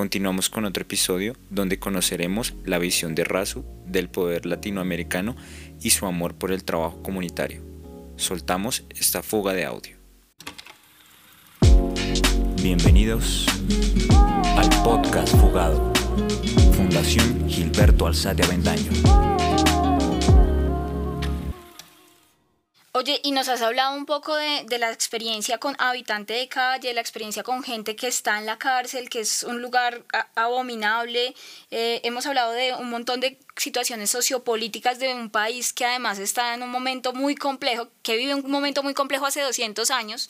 Continuamos con otro episodio donde conoceremos la visión de Razu del poder latinoamericano y su amor por el trabajo comunitario. Soltamos esta fuga de audio. Bienvenidos al podcast Fugado, Fundación Gilberto Alzate Avendaño. Oye, y nos has hablado un poco de, de, la experiencia con habitante de calle, la experiencia con gente que está en la cárcel, que es un lugar abominable. Eh, hemos hablado de un montón de situaciones sociopolíticas de un país que además está en un momento muy complejo, que vive un momento muy complejo hace 200 años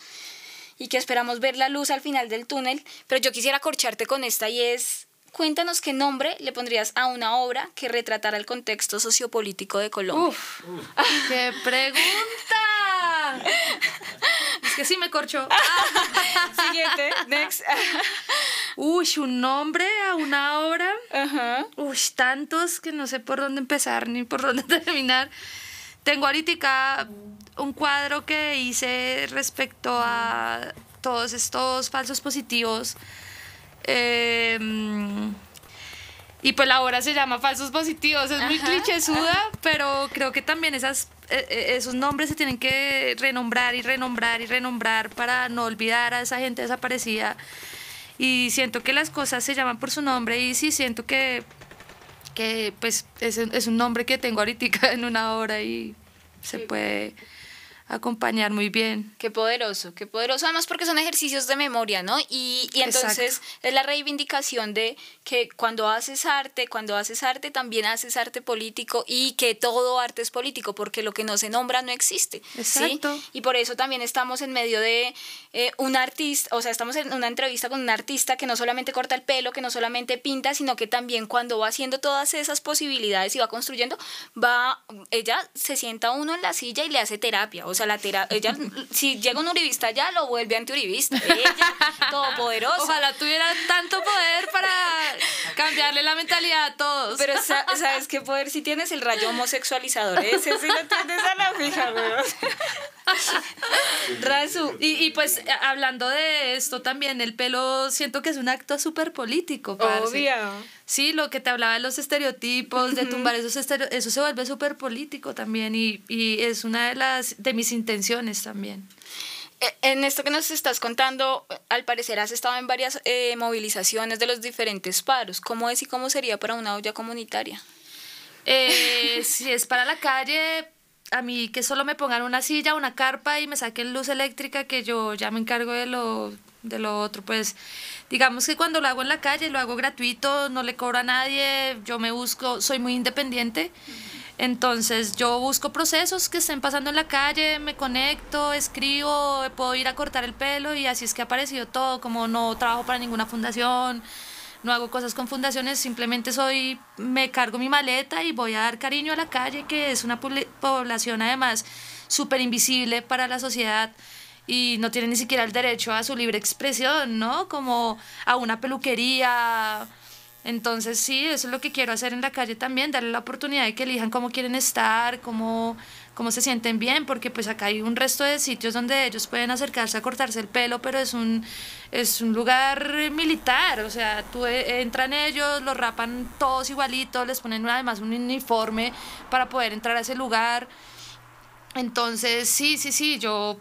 y que esperamos ver la luz al final del túnel. Pero yo quisiera corcharte con esta y es Cuéntanos qué nombre le pondrías a una obra que retratara el contexto sociopolítico de Colombia. Uf, ¡Qué pregunta! es que sí me corcho. Siguiente, next. Uy, un nombre a una obra. Uy, tantos que no sé por dónde empezar ni por dónde terminar. Tengo ahorita un cuadro que hice respecto a todos estos falsos positivos Em, y pues la obra se llama Falsos Positivos, es muy clichésuda, pero creo que también esas, e, e, esos nombres se tienen que renombrar y renombrar y renombrar para no olvidar a esa gente desaparecida. Y siento que las cosas se llaman por su nombre y sí siento que, que pues es, es un nombre que tengo ahorita en una obra y se puede acompañar muy bien. Qué poderoso, qué poderoso. Además porque son ejercicios de memoria, ¿no? Y, y entonces es la reivindicación de que cuando haces arte, cuando haces arte también haces arte político y que todo arte es político porque lo que no se nombra no existe. Exacto. Y por eso también estamos en medio de eh, un artista, o sea, estamos en una entrevista con un artista que no solamente corta el pelo, que no solamente pinta, sino que también cuando va haciendo todas esas posibilidades y va construyendo, va, ella se sienta uno en la silla y le hace terapia. O sea, la terapia, ella, si llega un uribista ya lo vuelve antiuribista. Ella, todopoderosa. Ojalá tuviera tanto poder para cambiarle la mentalidad a todos. Pero ¿sabes qué poder? Si tienes el rayo homosexualizador, ese sí lo tienes a la fija, güey. Razu. Y, y, pues hablando de esto también, el pelo siento que es un acto súper político. Obvio. Sí, lo que te hablaba de los estereotipos, de tumbar esos estereotipos, eso se vuelve súper político también y, y es una de, las, de mis intenciones también. E, en esto que nos estás contando, al parecer has estado en varias eh, movilizaciones de los diferentes paros. ¿Cómo es y cómo sería para una olla comunitaria? Eh, si es para la calle, a mí que solo me pongan una silla, una carpa y me saquen luz eléctrica, que yo ya me encargo de lo, de lo otro, pues digamos que cuando lo hago en la calle lo hago gratuito, no le cobro a nadie, yo me busco, soy muy independiente. Entonces yo busco procesos que estén pasando en la calle, me conecto, escribo, puedo ir a cortar el pelo y así es que ha aparecido todo, como no trabajo para ninguna fundación, no hago cosas con fundaciones, simplemente soy, me cargo mi maleta y voy a dar cariño a la calle, que es una población además súper invisible para la sociedad y no tiene ni siquiera el derecho a su libre expresión, ¿no? Como a una peluquería. Entonces sí, eso es lo que quiero hacer en la calle también, darle la oportunidad de que elijan cómo quieren estar, cómo cómo se sienten bien, porque pues acá hay un resto de sitios donde ellos pueden acercarse a cortarse el pelo, pero es un, es un lugar militar, o sea, tú e, entran ellos, los rapan todos igualitos, les ponen además un uniforme para poder entrar a ese lugar. Entonces, sí, sí, sí, yo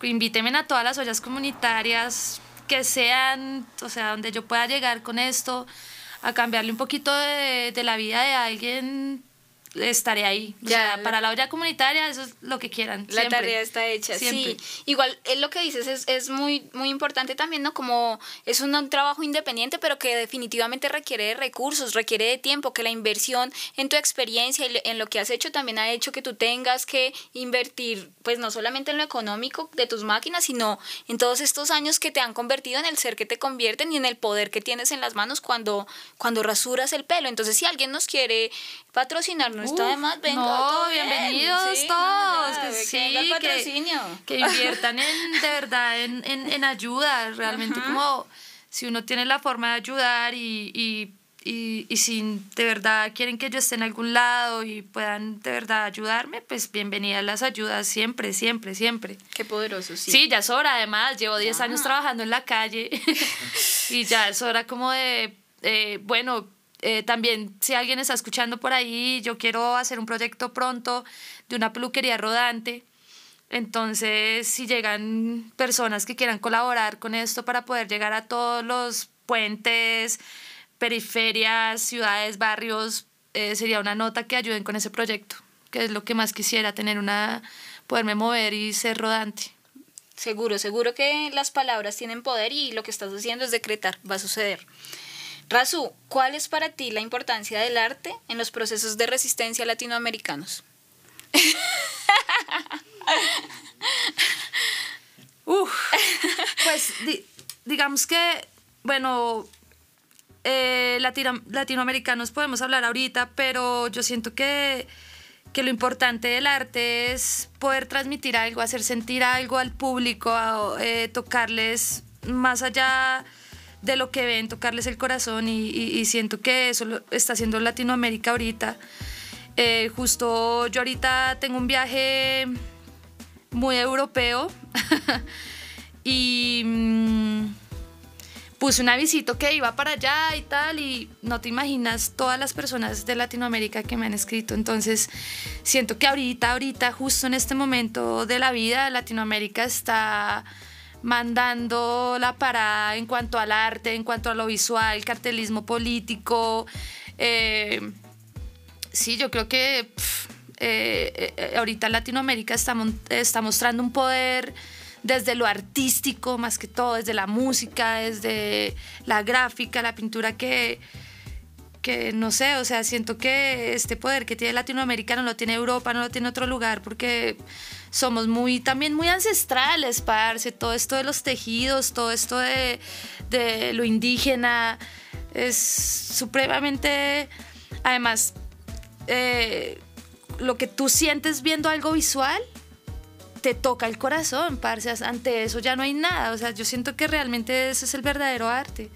pues, invíteme a todas las ollas comunitarias que sean, o sea, donde yo pueda llegar con esto, a cambiarle un poquito de, de la vida de alguien estaré ahí. Ya, para la olla comunitaria, eso es lo que quieran. La tarea está hecha, sí. Igual, es lo que dices es, es, muy, muy importante también, ¿no? Como es un, trabajo independiente, pero que definitivamente requiere de recursos, requiere de tiempo, que la inversión en tu experiencia y en lo que has hecho también ha hecho que tú tengas que invertir, pues no solamente en lo económico de tus máquinas, sino en todos estos años que te han convertido en el ser que te convierten y en el poder que tienes en las manos cuando, cuando rasuras el pelo. Entonces, si alguien nos quiere patrocinar no está de más, venga. No, bienvenidos todos. que, sí, que, inviertan en, de verdad en, en, en ayuda, realmente como si uno tiene la forma de ayudar y, y, y, y, si de verdad quieren que yo esté en algún lado y puedan de verdad ayudarme, pues bienvenidas las ayudas siempre, siempre, siempre. Qué poderoso, sí. Sí, ya es hora, además, llevo 10 años trabajando en la calle y ya es hora como de Eh, bueno, eh, también si alguien está escuchando por ahí, yo quiero hacer un proyecto pronto de una peluquería rodante. Entonces, si llegan personas que quieran colaborar con esto para poder llegar a todos los puentes, periferias, ciudades, barrios, eh, sería una nota que ayuden con ese proyecto, que es lo que más quisiera, tener una, poderme mover y ser rodante. Seguro, seguro que las palabras tienen poder y lo que estás haciendo es decretar, va a suceder. Razu, ¿cuál es para ti la importancia del arte en los procesos de resistencia latinoamericanos? pues digamos que, bueno, eh, latinoamericanos podemos hablar ahorita, pero yo siento que, que, lo importante del arte es poder transmitir algo, hacer sentir algo al público, eh, tocarles más allá de lo que ven, tocarles el corazón y, siento que eso lo está haciendo Latinoamérica ahorita. Eh, justo yo ahorita tengo un viaje muy europeo y mm, puse un avisito que iba para allá y tal y no te imaginas todas las personas de Latinoamérica que me han escrito. Entonces siento que ahorita, ahorita, justo en este momento de la vida, Latinoamérica está mandando la parada en cuanto al arte, en cuanto a lo visual, cartelismo político. Eh, sí, yo creo que eh, eh, ahorita Latinoamérica está, está mostrando un poder desde lo artístico más que todo, desde la música, desde la gráfica, la pintura que, que no sé, o sea, siento que este poder que tiene Latinoamérica no lo tiene Europa, no lo tiene otro lugar, porque somos muy, también muy ancestrales, parce, todo esto de los tejidos, todo esto de, de lo indígena, es supremamente, además, eh, lo que tú sientes viendo algo visual, te toca el corazón, parce, ante eso ya no hay nada, o sea, yo siento que realmente ese es el verdadero arte.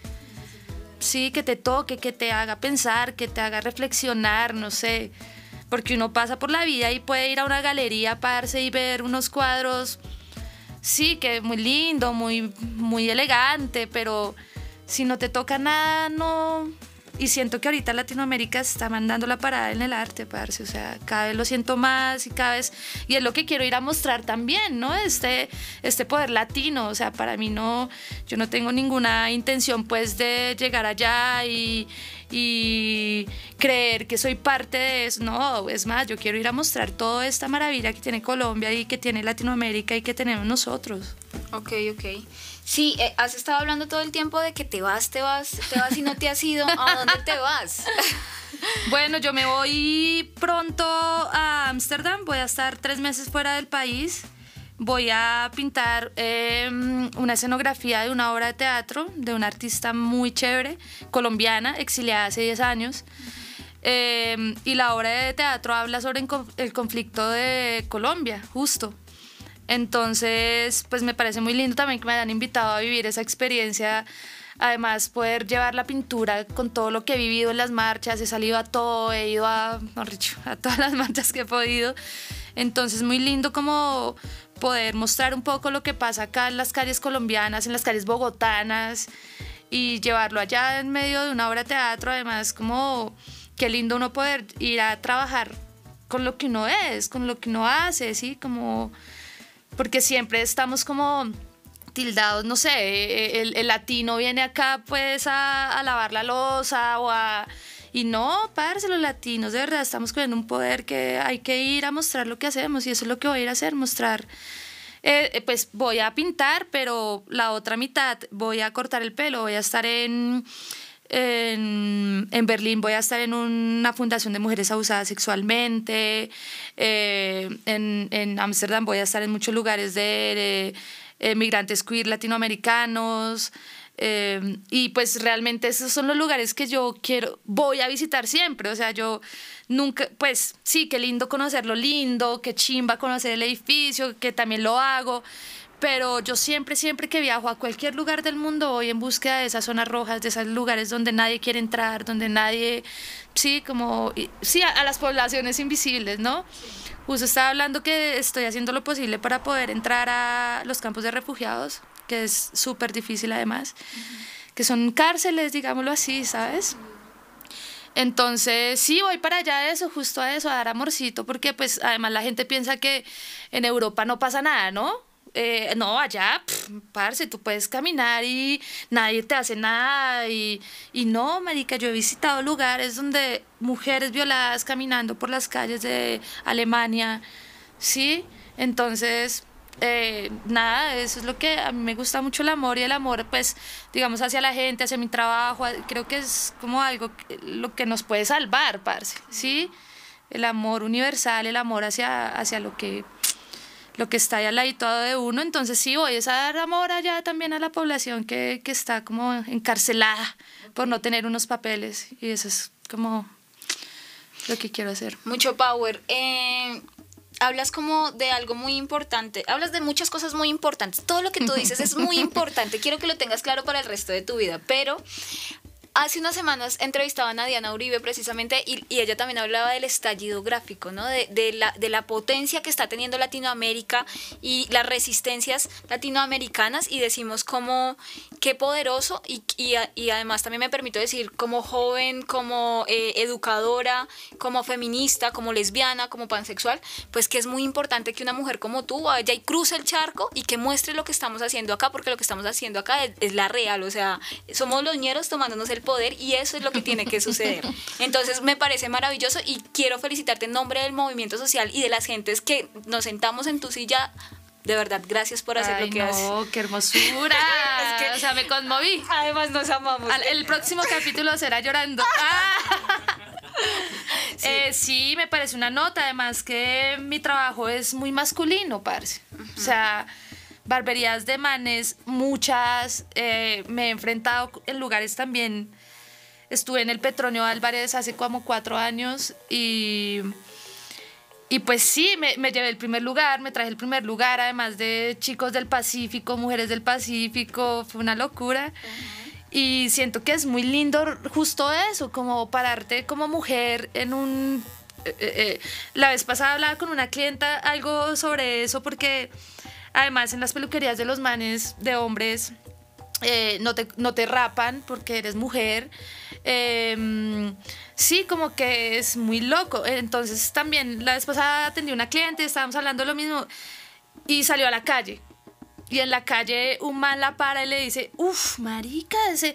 Sí, que te toque, que te haga pensar, que te haga reflexionar, no sé porque uno pasa por la vida y puede ir a una galería, pararse y ver unos cuadros, sí, que muy lindo, muy, muy elegante, pero si no te toca nada, no, y siento que ahorita Latinoamérica está mandando la parada en el arte, parce. O sea, cada vez lo siento más y cada vez. Y es lo que quiero ir a mostrar también, ¿no? Este, este poder latino. O sea, para mí no. Yo no tengo ninguna intención, pues, de llegar allá y, y creer que soy parte de eso. No, es más, yo quiero ir a mostrar toda esta maravilla que tiene Colombia y que tiene Latinoamérica y que tenemos nosotros. Ok, ok. Sí, eh, has estado hablando todo el tiempo de que te vas, te vas, te vas y no te has ido. ¿A dónde te vas? Bueno, yo me voy pronto a Ámsterdam, voy a estar tres meses fuera del país. Voy a pintar em, una escenografía de una obra de teatro de una artista muy chévere, colombiana, exiliada hace 10 años. Em, y la obra de teatro habla sobre el conflicto de Colombia, justo. Entonces, pues me parece muy lindo también que me hayan invitado a vivir esa experiencia. Además, poder llevar la pintura con todo lo que he vivido en las marchas, he salido a todo, he ido a, a todas las marchas que he podido. Entonces, muy lindo como poder mostrar un poco lo que pasa acá en las calles colombianas, en las calles bogotanas y llevarlo allá en medio de una obra de teatro. Además, como qué lindo uno poder ir a trabajar con lo que uno es, con lo que uno hace, ¿sí? Como porque siempre estamos como tildados, no sé, el, latino viene acá pues a, lavar la losa o a... Y no, parce, los latinos de verdad estamos con un poder que hay que ir a mostrar lo que hacemos y eso es lo que voy a ir a hacer, mostrar. Eh, eh, pues voy a pintar, pero la otra mitad voy a cortar el pelo, voy a estar en en, en, Berlín voy a estar en una fundación de mujeres abusadas sexualmente. Eh, en Ámsterdam voy a estar en muchos lugares de, de migrantes queer latinoamericanos. Eh, y pues realmente esos son los lugares que yo quiero, voy a visitar siempre. O sea, yo nunca, pues sí, qué lindo conocer lo lindo, qué chimba conocer el edificio, que también lo hago pero yo siempre, siempre que viajo a cualquier lugar del mundo voy en búsqueda de esas zonas rojas, de esos lugares donde nadie quiere entrar, donde nadie, sí, como, sí, a, las poblaciones invisibles, ¿no? Justo estaba hablando que estoy haciendo lo posible para poder entrar a los campos de refugiados, que es súper difícil además. que son cárceles, digámoslo así, ¿sabes? Entonces, sí, voy para allá a eso, justo a eso, a dar amorcito, porque pues además la gente piensa que en Europa no pasa nada, ¿no? Eh, no, allá, pff, parce, tú puedes caminar y nadie te hace nada. Y, y no, marica, yo he visitado lugares donde mujeres violadas caminando por las calles de Alemania, ¿sí? Entonces, eh, nada, eso es lo que a mí me gusta mucho el amor y el amor, pues, digamos, hacia la gente, hacia mi trabajo, creo que es como algo, lo que nos puede salvar, parce, ¿sí? El amor universal, el amor hacia, hacia lo que lo que está ahí al de uno, entonces sí voy a dar amor allá también a la población que, que está como encarcelada por no tener unos papeles y eso es como lo que quiero hacer. Mucho power. Eh, hablas como de algo muy importante, hablas de muchas cosas muy importantes, todo lo que tú dices es muy importante, quiero que lo tengas claro para el resto de tu vida, pero Hace unas semanas entrevistaban a Diana Uribe precisamente y, ella también hablaba del estallido gráfico, ¿no? De, de, la, de la potencia que está teniendo Latinoamérica y las resistencias latinoamericanas y decimos como qué poderoso y, y, además también me permito decir como joven, como eh, educadora, como feminista, como lesbiana, como pansexual, pues que es muy importante que una mujer como tú vaya y cruce el charco y que muestre lo que estamos haciendo acá, porque lo que estamos haciendo acá es, es la real, o sea, somos los ñeros tomándonos el poder y eso es lo que tiene que suceder. Entonces me parece maravilloso y quiero felicitarte en nombre del movimiento social y de las gentes que nos sentamos en tu silla de verdad, gracias por hacer lo que no, haces. qué hermosura. es que, o sea, me conmoví. Además, nos amamos. el próximo capítulo será llorando. Ah. Sí. Eh, sí. me parece una nota. Además, que mi trabajo es muy masculino, parece. O sea, barberías de manes, muchas. Eh, me he enfrentado en lugares también. Estuve en el Petronio Álvarez hace como cuatro años y, y pues sí, me, me, llevé el primer lugar, me traje el primer lugar, además de chicos del Pacífico, mujeres del Pacífico, fue una locura. Y siento que es muy lindo justo eso, como pararte como mujer en un... Eh, eh, la vez pasada hablaba con una clienta algo sobre eso porque Además, en las peluquerías de los manes de hombres eh, no, te, no te rapan porque eres mujer. Eh, sí, como que es muy loco. Entonces, también la vez pasada a una cliente, estábamos hablando lo mismo y salió a la calle. Y en la calle un man la para y le dice, uff, marica, ese,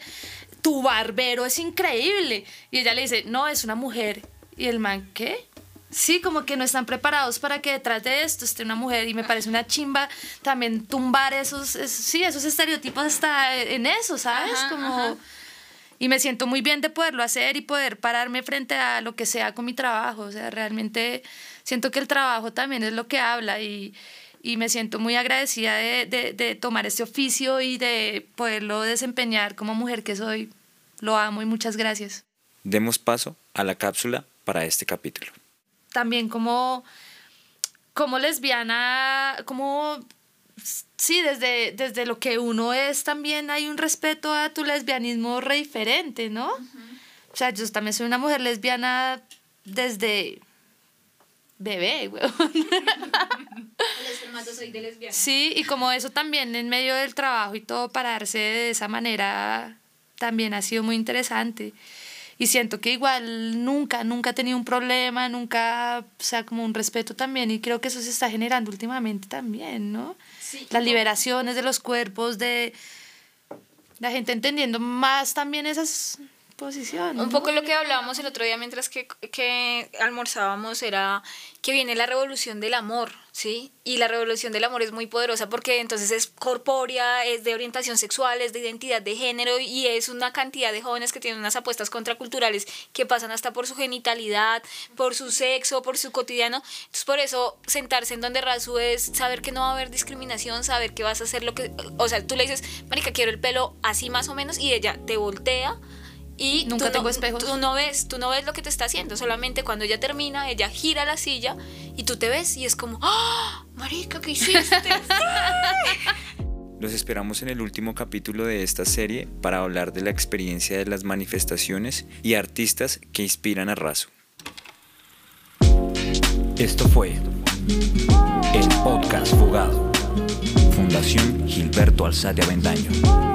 tu barbero es increíble. Y ella le dice, no, es una mujer. Y el man, ¿qué? Sí, como que no están preparados para que detrás de esto esté una mujer y me parece una chimba también tumbar esos, sí, esos estereotipos hasta en eso, ¿sabes? como y me siento muy bien de poderlo hacer y poder pararme frente a lo que sea con mi trabajo, o sea, realmente siento que el trabajo también es lo que habla y, y me siento muy agradecida de, de, de tomar este oficio y de poderlo desempeñar como mujer que soy. Lo amo y muchas gracias. Demos paso a la cápsula para este capítulo también como, como lesbiana, como sí, desde, desde lo que uno es también hay un respeto a tu lesbianismo re diferente, ¿no? O sea, yo también soy una mujer lesbiana desde bebé, weón. soy de lesbiana. Sí, y como eso también en medio del trabajo y todo pararse de esa manera también ha sido muy interesante y siento que igual nunca, nunca he tenido un problema, nunca, o sea, como un respeto también y creo que eso se está generando últimamente también, ¿no? Sí, Las liberaciones de los cuerpos, de la gente entendiendo más también esas posiciones. Un poco lo que hablábamos el otro día mientras que, que almorzábamos era que viene la revolución del amor, ¿sí? Y la revolución del amor es muy poderosa porque entonces es corpórea, es de orientación sexual, es de identidad de género y es una cantidad de jóvenes que tienen unas apuestas contraculturales que pasan hasta por su genitalidad, por su sexo, por su cotidiano. Entonces por eso sentarse en donde Razu es saber que no va a haber discriminación, saber que vas a hacer lo que... O sea, tú le dices, marica, quiero el pelo así más o menos y ella te voltea y nunca tengo espejos. Tú no ves, tú no ves lo que te está haciendo, solamente cuando ella termina, ella gira la silla y tú te ves y es como, ¡Ah! marica, ¿qué hiciste? Los esperamos en el último capítulo de esta serie para hablar de la experiencia de las manifestaciones y artistas que inspiran a Razo. Esto fue el podcast Fugado, Fundación Gilberto Alzate Avendaño.